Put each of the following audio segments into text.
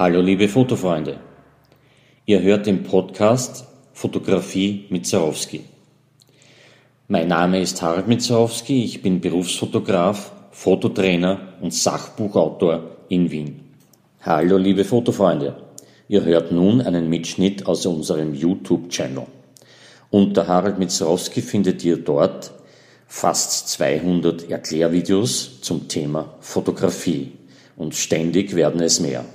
Hallo liebe Fotofreunde. Ihr hört den Podcast Fotografie mit Zarowski. Mein Name ist Harald Mitzarowski, ich bin Berufsfotograf, Fototrainer und Sachbuchautor in Wien. Hallo liebe Fotofreunde. Ihr hört nun einen Mitschnitt aus unserem YouTube-Channel. Unter Harald Mitzarowski findet ihr dort fast 200 Erklärvideos zum Thema Fotografie und ständig werden es mehr.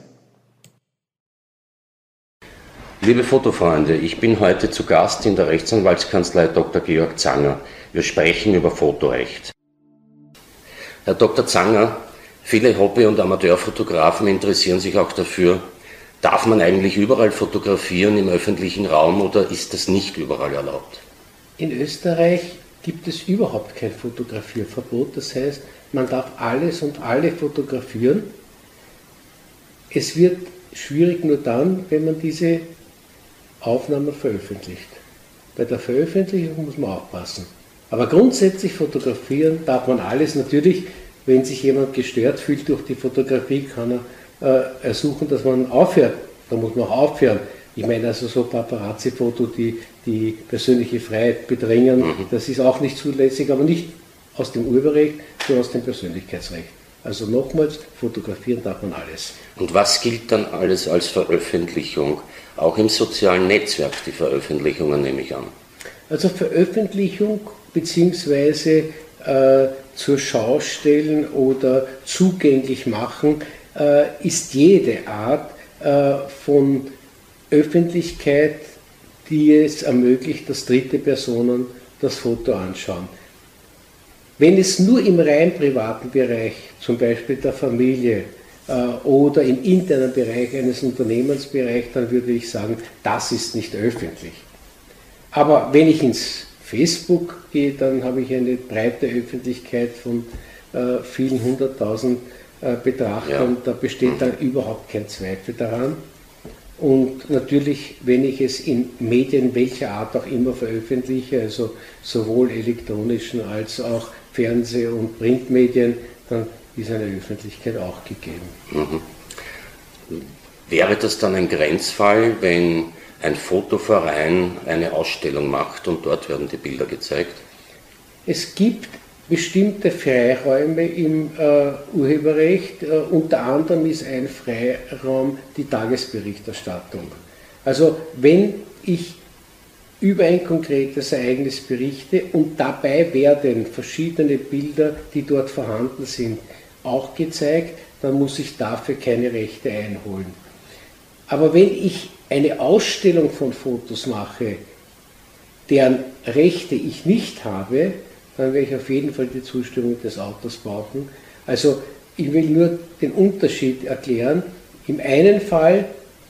Liebe Fotofreunde, ich bin heute zu Gast in der Rechtsanwaltskanzlei Dr. Georg Zanger. Wir sprechen über Fotorecht. Herr Dr. Zanger, viele Hobby- und Amateurfotografen interessieren sich auch dafür, darf man eigentlich überall fotografieren im öffentlichen Raum oder ist das nicht überall erlaubt? In Österreich gibt es überhaupt kein Fotografierverbot. Das heißt, man darf alles und alle fotografieren. Es wird schwierig nur dann, wenn man diese Aufnahmen veröffentlicht. Bei der Veröffentlichung muss man aufpassen. Aber grundsätzlich fotografieren darf man alles. Natürlich, wenn sich jemand gestört fühlt durch die Fotografie, kann er äh, ersuchen, dass man aufhört. Da muss man auch aufhören. Ich meine also so Paparazzi-Foto, die die persönliche Freiheit bedrängen, mhm. das ist auch nicht zulässig, aber nicht aus dem Urheberrecht, sondern aus dem Persönlichkeitsrecht. Also nochmals, fotografieren darf man alles. Und was gilt dann alles als Veröffentlichung? Auch im sozialen Netzwerk die Veröffentlichungen nehme ich an. Also Veröffentlichung bzw. Äh, zur Schau stellen oder zugänglich machen äh, ist jede Art äh, von Öffentlichkeit, die es ermöglicht, dass dritte Personen das Foto anschauen. Wenn es nur im rein privaten Bereich, zum Beispiel der Familie äh, oder im internen Bereich eines Unternehmensbereichs, dann würde ich sagen, das ist nicht öffentlich. Aber wenn ich ins Facebook gehe, dann habe ich eine breite Öffentlichkeit von äh, vielen hunderttausend äh, Betrachtern. Ja. Da besteht dann überhaupt kein Zweifel daran. Und natürlich, wenn ich es in Medien welcher Art auch immer veröffentliche, also sowohl elektronischen als auch Fernseh- und Printmedien, dann ist eine Öffentlichkeit auch gegeben. Mhm. Wäre das dann ein Grenzfall, wenn ein Fotoverein eine Ausstellung macht und dort werden die Bilder gezeigt? Es gibt bestimmte Freiräume im äh, Urheberrecht. Äh, unter anderem ist ein Freiraum die Tagesberichterstattung. Also wenn ich über ein konkretes Ereignis berichte und dabei werden verschiedene Bilder, die dort vorhanden sind, auch gezeigt, dann muss ich dafür keine Rechte einholen. Aber wenn ich eine Ausstellung von Fotos mache, deren Rechte ich nicht habe, dann werde ich auf jeden Fall die Zustimmung des Autors brauchen. Also ich will nur den Unterschied erklären. Im einen Fall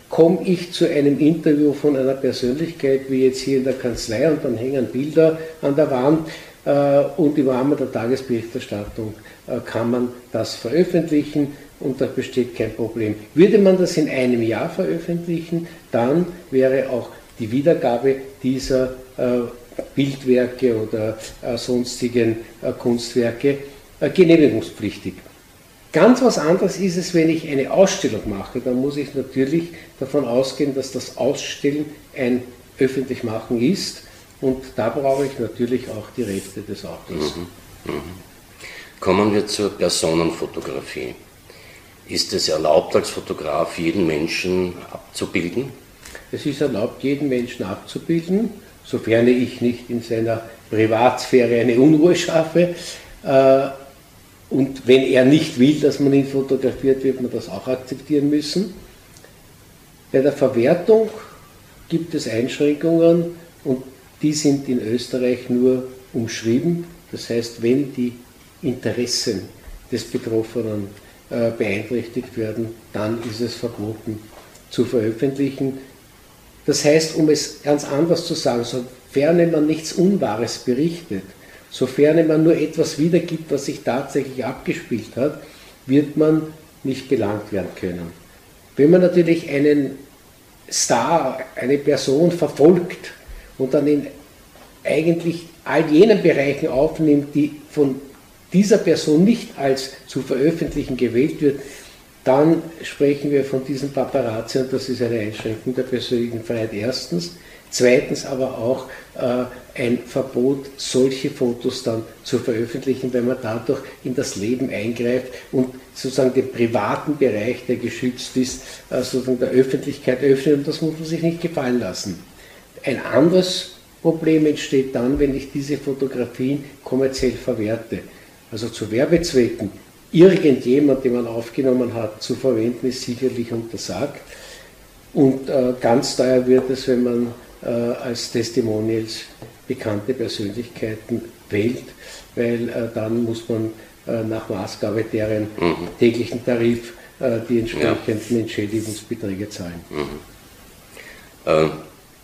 komme ich zu einem Interview von einer Persönlichkeit, wie jetzt hier in der Kanzlei, und dann hängen Bilder an der Wand äh, und im Rahmen der Tagesberichterstattung äh, kann man das veröffentlichen und da besteht kein Problem. Würde man das in einem Jahr veröffentlichen, dann wäre auch die Wiedergabe dieser äh, Bildwerke oder sonstigen Kunstwerke genehmigungspflichtig. Ganz was anderes ist es, wenn ich eine Ausstellung mache. Dann muss ich natürlich davon ausgehen, dass das Ausstellen ein Öffentlichmachen ist. Und da brauche ich natürlich auch die Rechte des Autors. Mhm. Mhm. Kommen wir zur Personenfotografie. Ist es erlaubt, als Fotograf jeden Menschen abzubilden? Es ist erlaubt, jeden Menschen abzubilden sofern ich nicht in seiner Privatsphäre eine Unruhe schaffe. Äh, und wenn er nicht will, dass man ihn fotografiert, wird man das auch akzeptieren müssen. Bei der Verwertung gibt es Einschränkungen und die sind in Österreich nur umschrieben. Das heißt, wenn die Interessen des Betroffenen äh, beeinträchtigt werden, dann ist es verboten zu veröffentlichen. Das heißt, um es ganz anders zu sagen, sofern man nichts Unwahres berichtet, sofern man nur etwas wiedergibt, was sich tatsächlich abgespielt hat, wird man nicht belangt werden können. Wenn man natürlich einen Star, eine Person verfolgt und dann in eigentlich all jenen Bereichen aufnimmt, die von dieser Person nicht als zu veröffentlichen gewählt wird, Dann sprechen wir von diesen Paparazzi und das ist eine Einschränkung der persönlichen Freiheit erstens. Zweitens aber auch äh, ein Verbot, solche Fotos dann zu veröffentlichen, weil man dadurch in das Leben eingreift und sozusagen den privaten Bereich, der geschützt ist, äh, sozusagen der Öffentlichkeit öffnet und das muss man sich nicht gefallen lassen. Ein anderes Problem entsteht dann, wenn ich diese Fotografien kommerziell verwerte. Also zu Werbezwecken irgendjemand, den man aufgenommen hat, zu verwenden, ist sicherlich untersagt. Und äh, ganz teuer wird es, wenn man äh, als Testimonials bekannte Persönlichkeiten wählt, weil äh, dann muss man äh, nach Maßgabe deren mhm. täglichen Tarif äh, die entsprechenden ja. Entschädigungsbeträge zahlen. Mhm. Äh,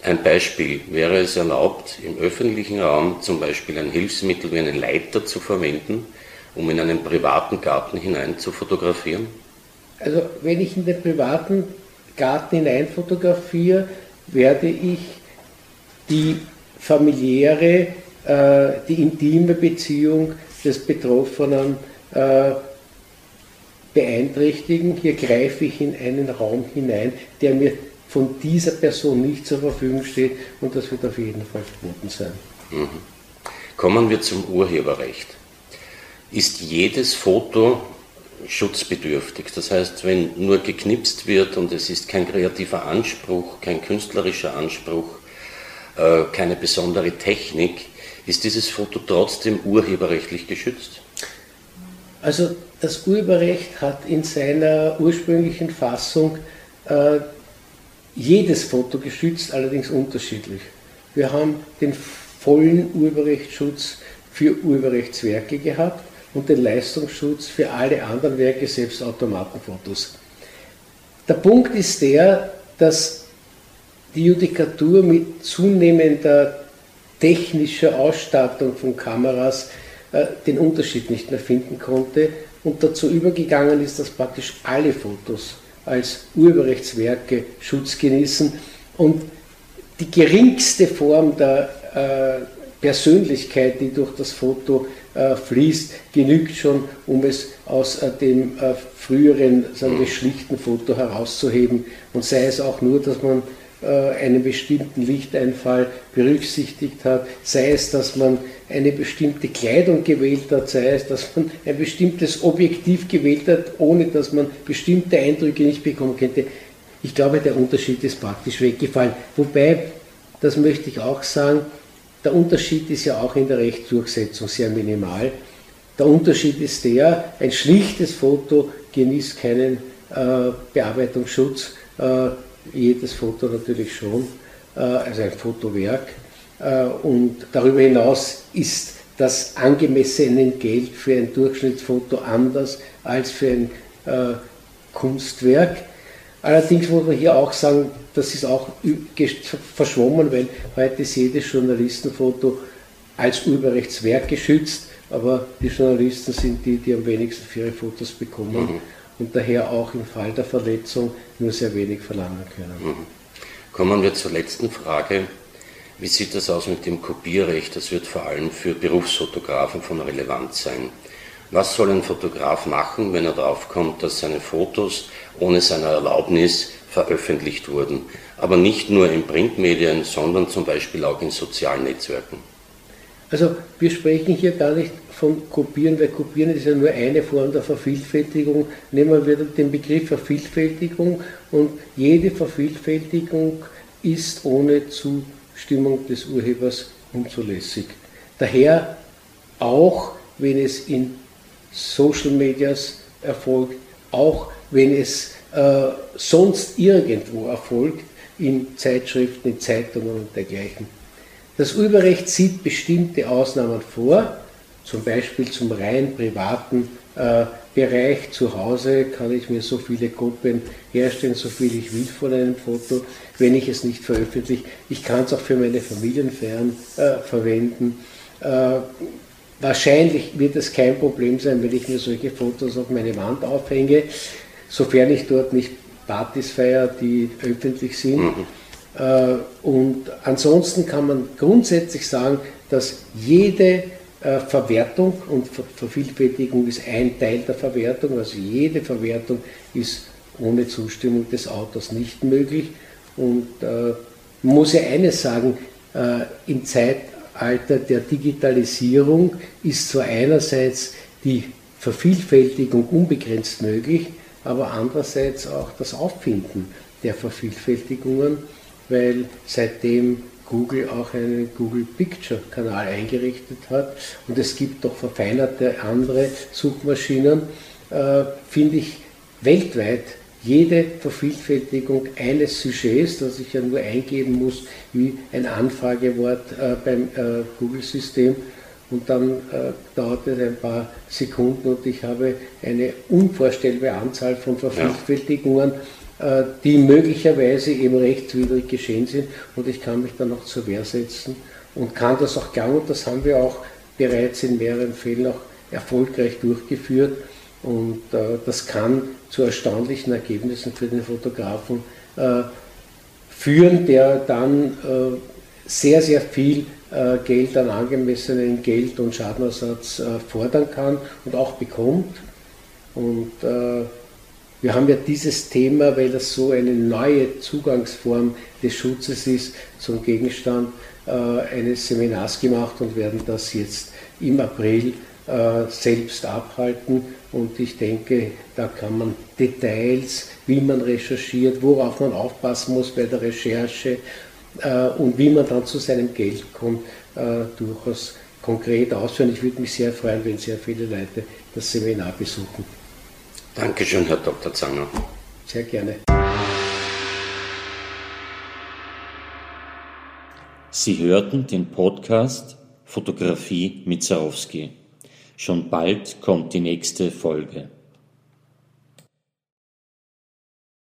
ein Beispiel, wäre es erlaubt, im öffentlichen Raum zum Beispiel ein Hilfsmittel wie einen Leiter zu verwenden, um in einen privaten Garten hinein zu fotografieren? Also wenn ich in den privaten Garten hinein fotografiere, werde ich die familiäre, äh, die intime Beziehung des Betroffenen äh, beeinträchtigen. Hier greife ich in einen Raum hinein, der mir von dieser Person nicht zur Verfügung steht und das wird auf jeden Fall verboten sein. Mhm. Kommen wir zum Urheberrecht. Ist jedes Foto schutzbedürftig? Das heißt, wenn nur geknipst wird und es ist kein kreativer Anspruch, kein künstlerischer Anspruch, äh, keine besondere Technik, ist dieses Foto trotzdem urheberrechtlich geschützt? Also das Urheberrecht hat in seiner ursprünglichen Fassung äh, jedes Foto geschützt, allerdings unterschiedlich. Wir haben den vollen Urheberrechtsschutz für Urheberrechtswerke gehabt und den Leistungsschutz für alle anderen Werke, selbst Automatenfotos. Der Punkt ist der, dass die Judikatur mit zunehmender technischer Ausstattung von Kameras äh, den Unterschied nicht mehr finden konnte und dazu übergegangen ist, dass praktisch alle Fotos als Urheberrechtswerke Schutz genießen und die geringste Form der äh, Persönlichkeit, die durch das Foto äh, fließt, genügt schon, um es aus äh, dem äh, früheren, sagen wir, schlichten Foto herauszuheben. Und sei es auch nur, dass man einen bestimmten Lichteinfall berücksichtigt hat, sei es, dass man eine bestimmte Kleidung gewählt hat, sei es, dass man ein bestimmtes Objektiv gewählt hat, ohne dass man bestimmte Eindrücke nicht bekommen könnte. Ich glaube, der Unterschied ist praktisch weggefallen. Wobei, das möchte ich auch sagen, der Unterschied ist ja auch in der Rechtsdurchsetzung sehr minimal. Der Unterschied ist der, ein schlichtes Foto genießt keinen äh, Bearbeitungsschutz. Äh, jedes Foto natürlich schon, äh, also ein Fotowerk. Äh, und darüber hinaus ist das angemessene Geld für ein Durchschnittsfoto anders als für ein äh, Kunstwerk. Allerdings muss man hier auch sagen, das ist auch verschwommen, weil heute ist jedes Journalistenfoto als Urheberrechtswerk geschützt, aber die Journalisten sind die, die am wenigsten für ihre Fotos bekommen. Mhm und daher auch im Fall der Verletzung nur sehr wenig verlangen können. Mhm. Kommen wir zur letzten Frage. Wie sieht das aus mit dem Kopierrecht? Das wird vor allem für Berufsfotografen von Relevanz sein. Was soll ein Fotograf machen, wenn er darauf kommt, dass seine Fotos ohne seine Erlaubnis veröffentlicht wurden? Aber nicht nur in Printmedien, sondern zum Beispiel auch in sozialen Netzwerken. Also wir sprechen hier gar nicht von Kopieren, weil Kopieren ist ja nur eine Form der Vervielfältigung. Nehmen wir den Begriff Vervielfältigung und jede Vervielfältigung ist ohne Zustimmung des Urhebers unzulässig. Daher auch, wenn es in Social Medias erfolgt, auch wenn es äh, sonst irgendwo erfolgt, in Zeitschriften, in Zeitungen und dergleichen. Das Urheberrecht sieht bestimmte Ausnahmen vor, zum Beispiel zum rein privaten äh, Bereich zu Hause kann ich mir so viele Gruppen herstellen, so viel ich will von einem Foto, wenn ich es nicht veröffentliche. Ich kann es auch für meine Familienfeiern äh, verwenden. Äh, wahrscheinlich wird es kein Problem sein, wenn ich mir solche Fotos auf meine Wand aufhänge, sofern ich dort nicht Partys feiere, die öffentlich sind. Mhm. Äh, und ansonsten kann man grundsätzlich sagen, dass jede Äh, Verwertung und Vervielfältigung ist ein Teil der Verwertung, also jede Verwertung ist ohne Zustimmung des Autors nicht möglich. Und äh, muss ja eines sagen, äh, im Zeitalter der Digitalisierung ist zwar einerseits die Vervielfältigung unbegrenzt möglich, aber andererseits auch das Auffinden der Vervielfältigungen, weil seitdem Google auch einen Google Picture Kanal eingerichtet hat und es gibt doch verfeinerte andere Suchmaschinen, äh, finde ich weltweit jede Vervielfältigung eines Sujets, das ich ja nur eingeben muss, wie ein Anfragewort äh, beim äh, Google-System. Und dann äh, dauert es ein paar Sekunden und ich habe eine unvorstellbare Anzahl von Vervielfältigungen. Ja die möglicherweise eben rechtswidrig geschehen sind. Und ich kann mich dann noch zur Wehr setzen und kann das auch glauben und das haben wir auch bereits in mehreren Fällen auch erfolgreich durchgeführt. Und äh, das kann zu erstaunlichen Ergebnissen für den Fotografen äh, führen, der dann äh, sehr, sehr viel äh, Geld an angemessenen Geld- und Schadenersatz äh, fordern kann und auch bekommt. Und wir haben ja dieses Thema, weil das so eine neue Zugangsform des Schutzes ist, zum Gegenstand äh, eines Seminars gemacht und werden das jetzt im April äh, selbst abhalten. Und ich denke, da kann man Details, wie man recherchiert, worauf man aufpassen muss bei der Recherche äh, und wie man dann zu seinem Geld kommt, äh, durchaus konkret ausführen. Ich würde mich sehr freuen, wenn sehr viele Leute das Seminar besuchen. Dankeschön, Herr Dr. Zanger. Sehr gerne. Sie hörten den Podcast Fotografie mit Zarowski. Schon bald kommt die nächste Folge.